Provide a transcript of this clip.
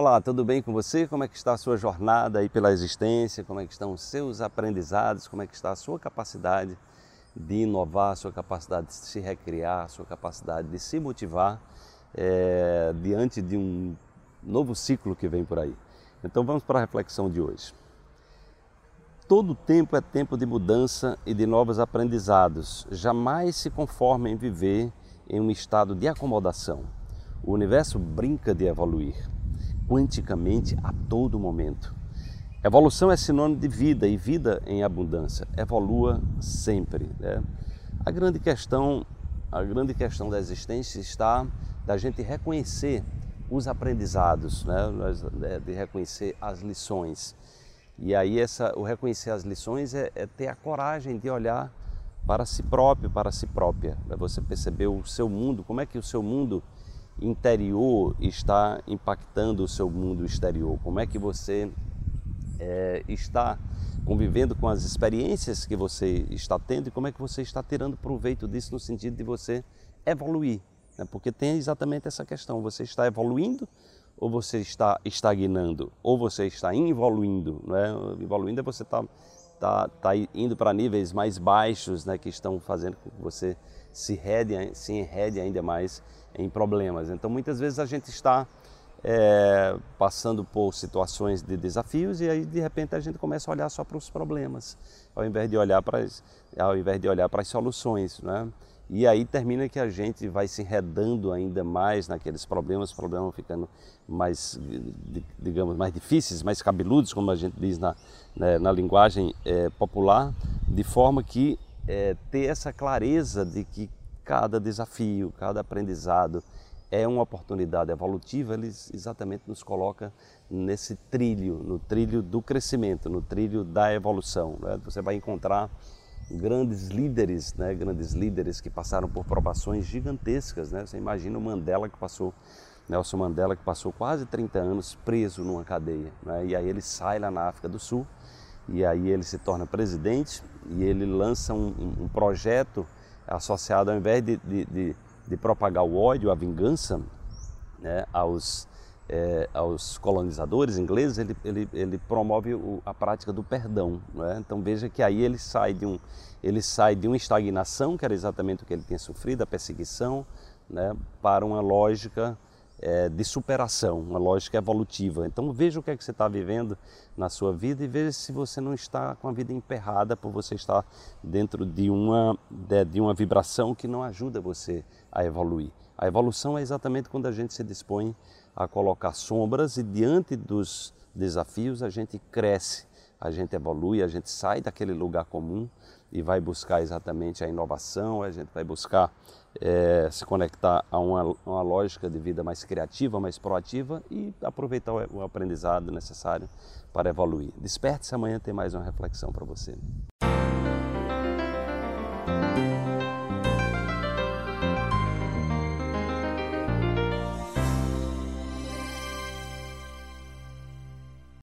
Olá, tudo bem com você? Como é que está a sua jornada aí pela existência? Como é que estão os seus aprendizados? Como é que está a sua capacidade de inovar, a sua capacidade de se recriar, a sua capacidade de se motivar é, diante de um novo ciclo que vem por aí? Então vamos para a reflexão de hoje. Todo tempo é tempo de mudança e de novos aprendizados. Jamais se conforme em viver em um estado de acomodação. O universo brinca de evoluir quanticamente a todo momento. Evolução é sinônimo de vida e vida em abundância. Evolua sempre. Né? A grande questão, a grande questão da existência está da gente reconhecer os aprendizados, né? É, de reconhecer as lições. E aí essa, o reconhecer as lições é, é ter a coragem de olhar para si próprio, para si própria. Né? Você perceber o seu mundo, como é que o seu mundo interior está impactando o seu mundo exterior? Como é que você é, está convivendo com as experiências que você está tendo e como é que você está tirando proveito disso no sentido de você evoluir? Né? Porque tem exatamente essa questão: você está evoluindo ou você está estagnando? Ou você está evoluindo? Não é? Evoluindo é você estar tá, tá, indo para níveis mais baixos né, que estão fazendo com que você se, rede, se enrede ainda mais em problemas. Então, muitas vezes a gente está é, passando por situações de desafios e aí de repente a gente começa a olhar só para os problemas, ao invés de olhar para as, ao invés de olhar para as soluções, né? E aí termina que a gente vai se enredando ainda mais naqueles problemas, problemas ficando mais, digamos, mais difíceis, mais cabeludos, como a gente diz na, né, na linguagem é, popular, de forma que é, ter essa clareza de que cada desafio, cada aprendizado é uma oportunidade evolutiva, ele exatamente nos coloca nesse trilho, no trilho do crescimento, no trilho da evolução. Né? Você vai encontrar grandes líderes, né? grandes líderes que passaram por provações gigantescas. Né? Você imagina o Mandela que passou, Nelson Mandela que passou quase 30 anos preso numa cadeia. Né? E aí ele sai lá na África do Sul e aí ele se torna presidente e ele lança um, um projeto associado, ao invés de, de, de, de propagar o ódio, a vingança né, aos, é, aos colonizadores ingleses, ele, ele, ele promove o, a prática do perdão. Né? Então veja que aí ele sai, de um, ele sai de uma estagnação, que era exatamente o que ele tinha sofrido, a perseguição, né, para uma lógica é, de superação, uma lógica evolutiva. Então veja o que é que você está vivendo na sua vida e veja se você não está com a vida emperrada por você estar dentro de uma, de, de uma vibração que não ajuda você a evoluir. A evolução é exatamente quando a gente se dispõe a colocar sombras e diante dos desafios a gente cresce, a gente evolui, a gente sai daquele lugar comum e vai buscar exatamente a inovação, a gente vai buscar é, se conectar a uma, uma, lógica de vida mais criativa, mais proativa e aproveitar o, o aprendizado necessário para evoluir. Desperte-se amanhã, tem mais uma reflexão para você.